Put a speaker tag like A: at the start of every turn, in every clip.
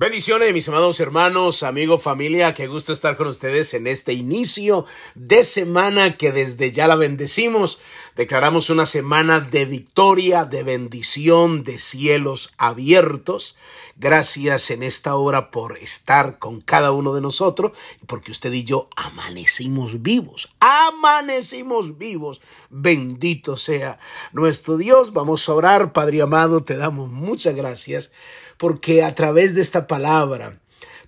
A: Bendiciones, mis amados hermanos, amigos, familia, qué gusto estar con ustedes en este inicio de semana que desde ya la bendecimos. Declaramos una semana de victoria, de bendición, de cielos abiertos. Gracias en esta hora por estar con cada uno de nosotros porque usted y yo amanecimos vivos, amanecimos vivos. Bendito sea nuestro Dios. Vamos a orar, Padre amado, te damos muchas gracias porque a través de esta palabra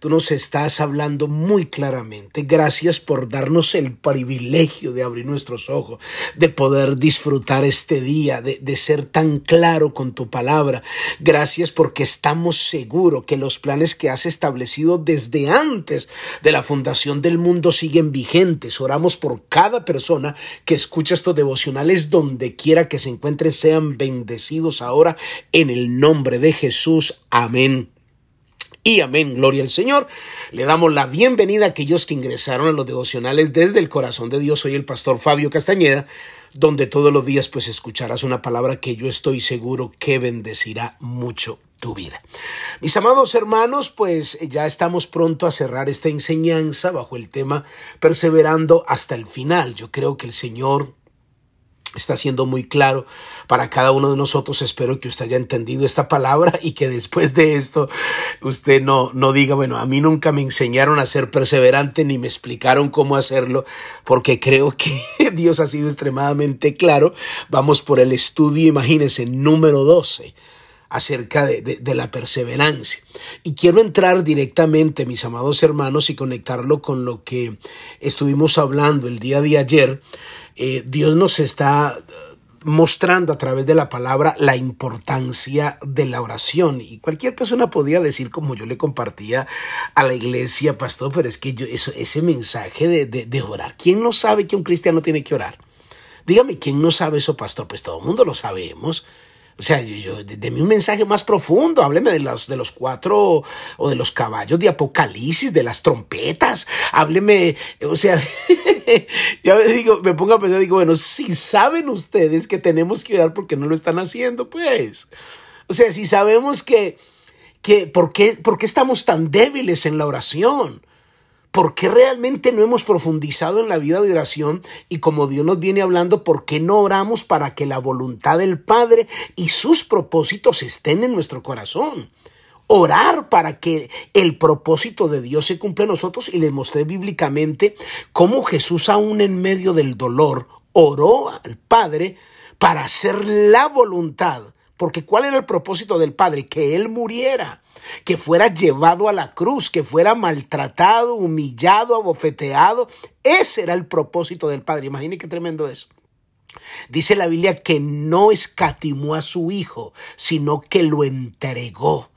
A: tú nos estás hablando muy claramente. Gracias por darnos el privilegio de abrir nuestros ojos, de poder disfrutar este día, de, de, ser tan claro con tu palabra. Gracias porque estamos seguros que los planes que has establecido desde antes de la fundación del mundo siguen vigentes. Oramos por cada persona que escucha estos devocionales donde quiera que se encuentre, sean bendecidos ahora en el nombre de Jesús. Amén y amén, gloria al Señor. Le damos la bienvenida a aquellos que ingresaron a los devocionales desde el corazón de Dios. Soy el pastor Fabio Castañeda, donde todos los días pues escucharás una palabra que yo estoy seguro que bendecirá mucho tu vida. Mis amados hermanos, pues ya estamos pronto a cerrar esta enseñanza bajo el tema perseverando hasta el final. Yo creo que el Señor está siendo muy claro para cada uno de nosotros. Espero que usted haya entendido esta palabra y que después de esto usted no, no diga, bueno, a mí nunca me enseñaron a ser perseverante ni me explicaron cómo hacerlo, porque creo que Dios ha sido extremadamente claro. Vamos por el estudio, imagínense, número 12 acerca de, de, de, la perseverancia. Y quiero entrar directamente, mis amados hermanos, y conectarlo con lo que estuvimos hablando el día de ayer. Eh, Dios nos está mostrando a través de la palabra la importancia de la oración. Y cualquier persona podía decir, como yo le compartía a la iglesia, pastor, pero es que yo, eso, ese mensaje de, de, de orar, ¿quién no sabe que un cristiano tiene que orar? Dígame, ¿quién no sabe eso, pastor? Pues todo el mundo lo sabemos. O sea, yo, deme un mensaje más profundo, hábleme de los, de los cuatro o de los caballos de Apocalipsis, de las trompetas, hábleme, o sea, ya me digo, me pongo a pensar, digo, bueno, si saben ustedes que tenemos que orar porque no lo están haciendo, pues, o sea, si sabemos que, que, ¿por qué, por qué estamos tan débiles en la oración? ¿Por qué realmente no hemos profundizado en la vida de oración? Y como Dios nos viene hablando, ¿por qué no oramos para que la voluntad del Padre y sus propósitos estén en nuestro corazón? Orar para que el propósito de Dios se cumpla en nosotros y les mostré bíblicamente cómo Jesús aún en medio del dolor oró al Padre para hacer la voluntad. Porque ¿cuál era el propósito del Padre? Que Él muriera que fuera llevado a la cruz, que fuera maltratado, humillado, abofeteado. Ese era el propósito del Padre. Imagine qué tremendo es. Dice la Biblia que no escatimó a su Hijo, sino que lo entregó.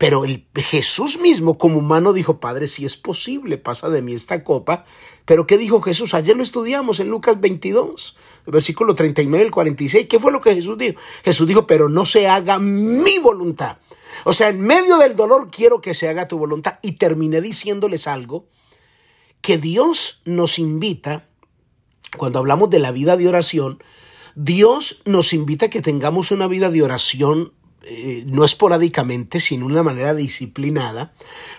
A: Pero el Jesús mismo como humano dijo, Padre, si es posible, pasa de mí esta copa. Pero ¿qué dijo Jesús? Ayer lo estudiamos en Lucas 22, versículo 39 al 46. ¿Qué fue lo que Jesús dijo? Jesús dijo, pero no se haga mi voluntad. O sea, en medio del dolor quiero que se haga tu voluntad. Y terminé diciéndoles algo, que Dios nos invita, cuando hablamos de la vida de oración, Dios nos invita a que tengamos una vida de oración eh, no esporádicamente, sino de una manera disciplinada,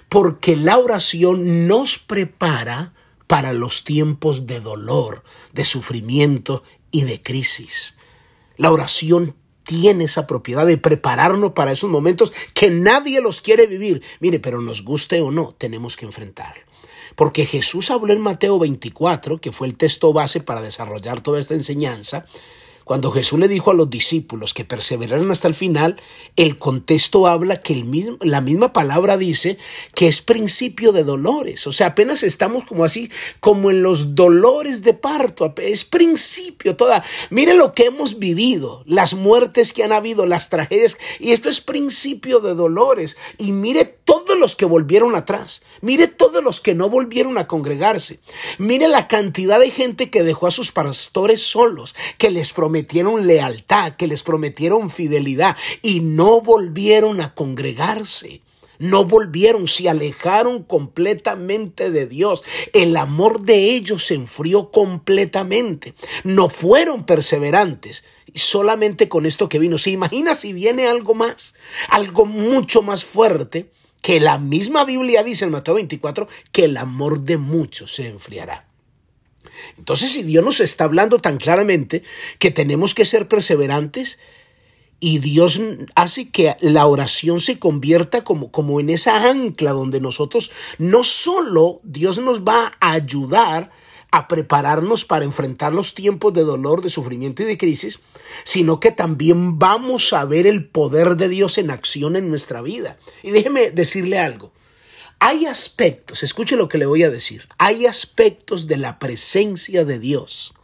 A: porque la oración nos prepara para los tiempos de dolor, de sufrimiento y de crisis. La oración tiene esa propiedad de prepararnos para esos momentos que nadie los quiere vivir. Mire, pero nos guste o no, tenemos que enfrentar. Porque Jesús habló en Mateo 24, que fue el texto base para desarrollar toda esta enseñanza, cuando Jesús le dijo a los discípulos que perseveraran hasta el final, el contexto habla que el mismo, la misma palabra dice que es principio de dolores. O sea, apenas estamos como así, como en los dolores de parto. Es principio toda. Mire lo que hemos vivido, las muertes que han habido, las tragedias. Y esto es principio de dolores. Y mire todos los que volvieron atrás. Mire todos los que no volvieron a congregarse. Mire la cantidad de gente que dejó a sus pastores solos, que les prometió prometieron lealtad, que les prometieron fidelidad y no volvieron a congregarse. No volvieron, se alejaron completamente de Dios. El amor de ellos se enfrió completamente. No fueron perseverantes. Solamente con esto que vino. ¿Se imagina si viene algo más? Algo mucho más fuerte que la misma Biblia dice en Mateo 24 que el amor de muchos se enfriará. Entonces, si Dios nos está hablando tan claramente que tenemos que ser perseverantes y Dios hace que la oración se convierta como, como en esa ancla donde nosotros no solo Dios nos va a ayudar a prepararnos para enfrentar los tiempos de dolor, de sufrimiento y de crisis, sino que también vamos a ver el poder de Dios en acción en nuestra vida. Y déjeme decirle algo. Hay aspectos, escuche lo que le voy a decir, hay aspectos de la presencia de Dios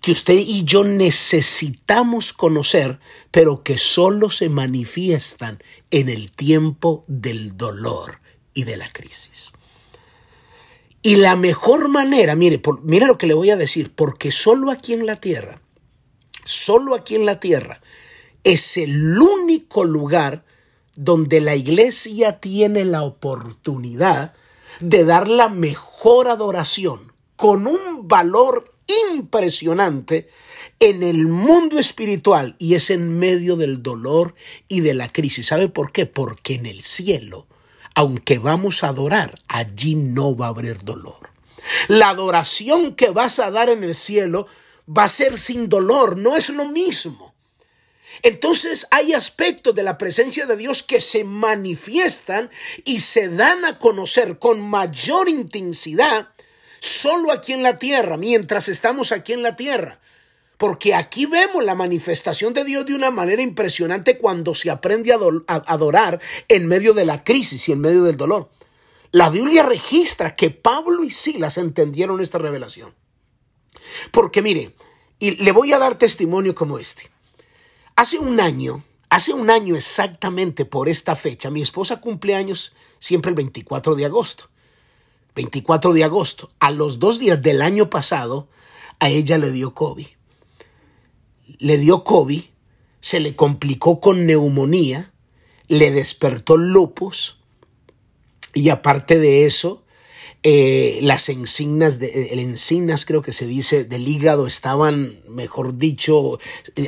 A: que usted y yo necesitamos conocer, pero que solo se manifiestan en el tiempo del dolor y de la crisis. Y la mejor manera, mire, mire lo que le voy a decir, porque solo aquí en la tierra, solo aquí en la tierra, es el único lugar donde la iglesia tiene la oportunidad de dar la mejor adoración con un valor impresionante en el mundo espiritual y es en medio del dolor y de la crisis. ¿Sabe por qué? Porque en el cielo aunque vamos a adorar, allí no va a haber dolor. La adoración que vas a dar en el cielo va a ser sin dolor, no es lo mismo. Entonces hay aspectos de la presencia de Dios que se manifiestan y se dan a conocer con mayor intensidad solo aquí en la tierra, mientras estamos aquí en la tierra. Porque aquí vemos la manifestación de Dios de una manera impresionante cuando se aprende a adorar en medio de la crisis y en medio del dolor. La Biblia registra que Pablo y Silas entendieron esta revelación. Porque mire, y le voy a dar testimonio como este. Hace un año, hace un año exactamente por esta fecha, mi esposa cumple años siempre el 24 de agosto. 24 de agosto. A los dos días del año pasado, a ella le dio COVID le dio COVID, se le complicó con neumonía, le despertó lupus y aparte de eso, eh, las encinas, de, el encinas creo que se dice, del hígado estaban, mejor dicho,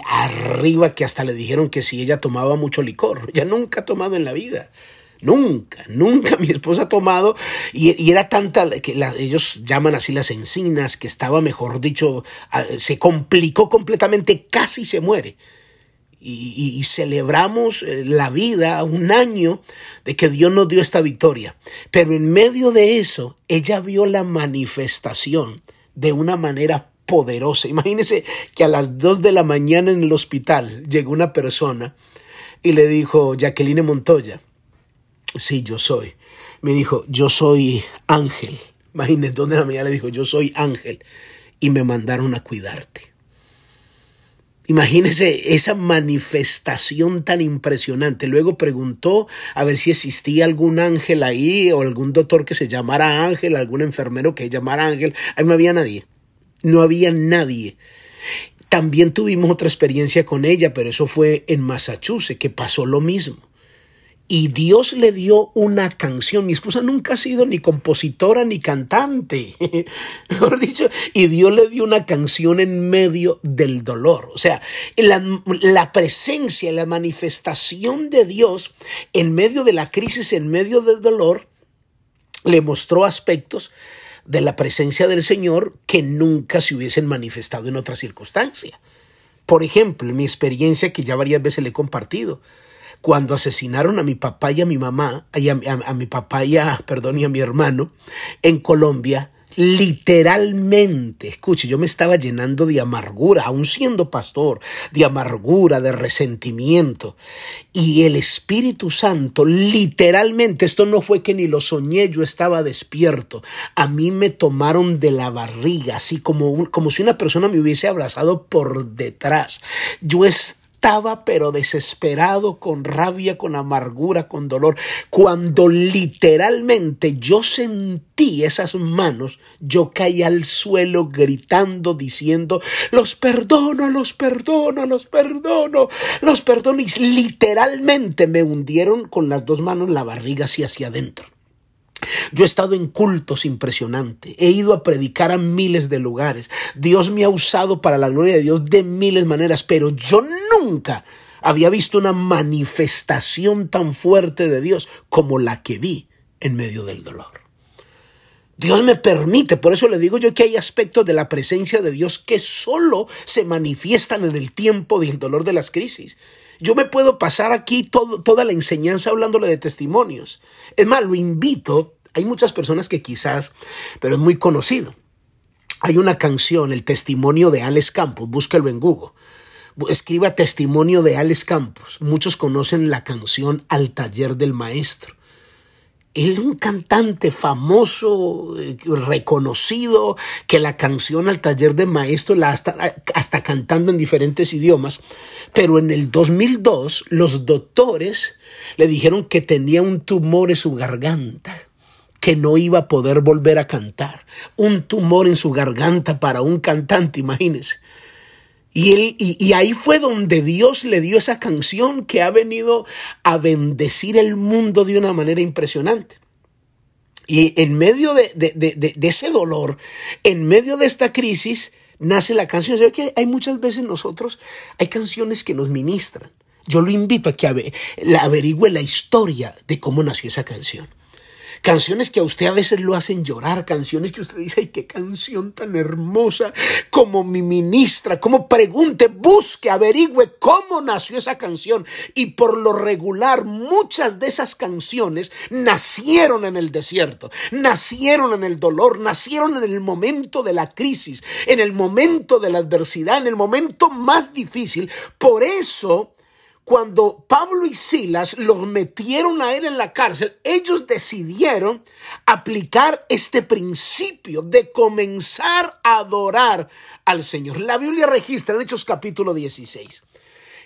A: arriba que hasta le dijeron que si ella tomaba mucho licor. Ya nunca ha tomado en la vida. Nunca, nunca mi esposa ha tomado y, era tanta que ellos llaman así las encinas, que estaba, mejor dicho, se complicó completamente, casi se muere. Y, celebramos eh, la vida, un año de que Dios nos dio esta victoria. Pero en medio de eso, ella vio la manifestación de una manera poderosa. Imagínense que a las dos de la mañana en el hospital llegó una persona y le dijo, Jacqueline Montoya, Sí, yo soy. Me dijo, yo soy ángel. Imagínate donde la mañana le dijo, yo soy ángel. Y me mandaron a cuidarte. Imagínese esa manifestación tan impresionante. Luego preguntó a ver si existía algún ángel ahí o algún doctor que se llamara ángel, algún enfermero que se llamara ángel. Ahí no había nadie. No había nadie. También tuvimos otra experiencia con ella, pero eso fue en Massachusetts, que pasó lo mismo y Dios le dio una canción. Mi esposa nunca ha sido ni compositora ni cantante, mejor dicho, y Dios le dio una canción en medio del dolor. O sea, la, la presencia, la manifestación de Dios en medio de la crisis, en medio del dolor, le mostró aspectos de la presencia del Señor que nunca se hubiesen manifestado en otra circunstancia. Por ejemplo, mi experiencia que ya varias veces le he compartido cuando asesinaron a mi papá y a mi mamá, a, a, mi papá y a, perdón, y a mi hermano en Colombia, literalmente, escuche, yo me estaba llenando de amargura, aún siendo pastor, de amargura, de resentimiento. Y el Espíritu Santo, literalmente, esto no fue que ni lo soñé, yo estaba despierto. A mí me tomaron de la barriga, así como, como si una persona me hubiese abrazado por detrás. Yo estaba estaba pero desesperado, con rabia, con amargura, con dolor. Cuando literalmente yo sentí esas manos, yo caí al suelo gritando, diciendo, los perdono, los perdono, los perdono, los perdono. Y literalmente me hundieron con las dos manos la barriga hacia hacia adentro. Yo he estado en cultos impresionantes, he ido a predicar a miles de lugares. Dios me ha usado para la gloria de Dios de miles de maneras, pero yo nunca había visto una manifestación tan fuerte de Dios como la que vi en medio del dolor. Dios me permite, por eso le digo yo que hay aspectos de la presencia de Dios que solo se manifiestan en el tiempo del dolor de las crisis. Yo me puedo pasar aquí toda la enseñanza hablándole de testimonios. Es más, lo invito, hay muchas personas que quizás, pero es muy conocido. Hay una canción, el testimonio de Alex Campos, búsquelo en Google. Escriba testimonio de Alex Campos. Muchos conocen la canción Al taller del maestro. Él es un cantante famoso, eh, reconocido, que la canción al taller de maestro la hasta, hasta cantando en diferentes idiomas. Pero en el 2002 los doctores le dijeron que tenía un tumor en su garganta que no iba a poder volver a cantar. Un tumor en su garganta para un cantante, imagínense. Y, él, y, ahí fue donde Dios le dio esa canción que ha venido a bendecir el mundo de una manera impresionante. Y en medio de, ese dolor, en medio de esta crisis, nace la canción. ¿Sabe que hay muchas veces nosotros, hay canciones que nos ministran? Yo lo invito a que averigüe la historia de cómo nació esa canción. Canciones que a usted a veces lo hacen llorar, canciones que usted dice, ay, qué canción tan hermosa, como mi ministra, como pregunte, busque, averigüe cómo nació esa canción. Y por lo regular, muchas de esas canciones nacieron en el desierto, nacieron en el dolor, nacieron en el momento de la crisis, en el momento de la adversidad, en el momento más difícil. Por eso, cuando Pablo y Silas los metieron a él en la cárcel, ellos decidieron aplicar este principio de comenzar a adorar al Señor. La Biblia registra en Hechos capítulo 16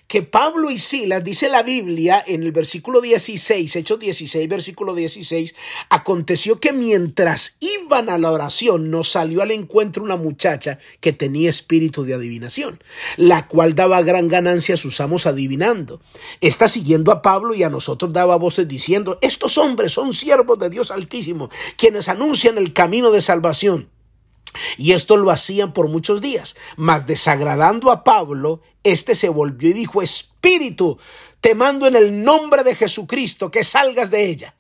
A: que Pablo y Silas, dice la Biblia en el versículo 16, Hechos 16, versículo 16, aconteció que mientras iban a la oración nos salió al encuentro una muchacha que tenía espíritu de adivinación, la cual daba gran ganancia a sus amos adivinando. Está siguiendo a Pablo y a nosotros daba voces diciendo, estos hombres son siervos de Dios Altísimo, quienes anuncian el camino de salvación. Y esto lo hacían por muchos días. Mas desagradando a Pablo, éste se volvió y dijo, Espíritu, te mando en el nombre de Jesucristo que salgas de ella.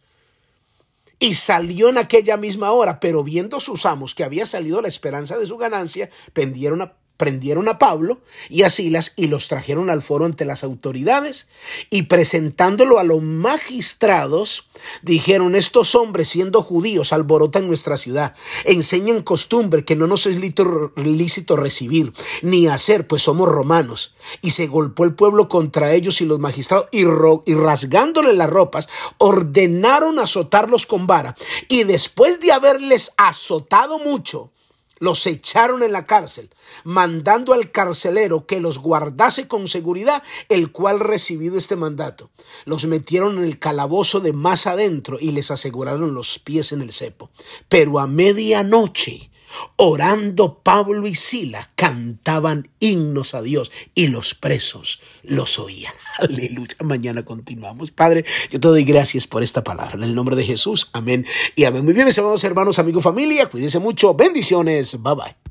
A: Y salió en aquella misma hora, pero viendo sus amos que había salido la esperanza de su ganancia, pendieron a prendieron a Pablo y a Silas y los trajeron al foro ante las autoridades y presentándolo a los magistrados dijeron estos hombres siendo judíos alborotan nuestra ciudad enseñan costumbre que no nos es lícito recibir ni hacer pues somos romanos y se golpeó el pueblo contra ellos y los magistrados y, y rasgándole las ropas ordenaron azotarlos con vara. Y después de haberles azotado mucho los echaron en la cárcel, mandando al carcelero que los guardase con seguridad, el cual recibido este mandato. Los metieron en el calabozo de más adentro y les aseguraron los pies en el cepo. Pero a medianoche Orando Pablo y Sila cantaban himnos a Dios y los presos los oían. Aleluya. Mañana continuamos. Padre, yo te doy gracias por esta palabra. En el nombre de Jesús. Amén y amén. Muy bien, mis amados hermanos, amigos, familia. Cuídense mucho. Bendiciones. Bye bye.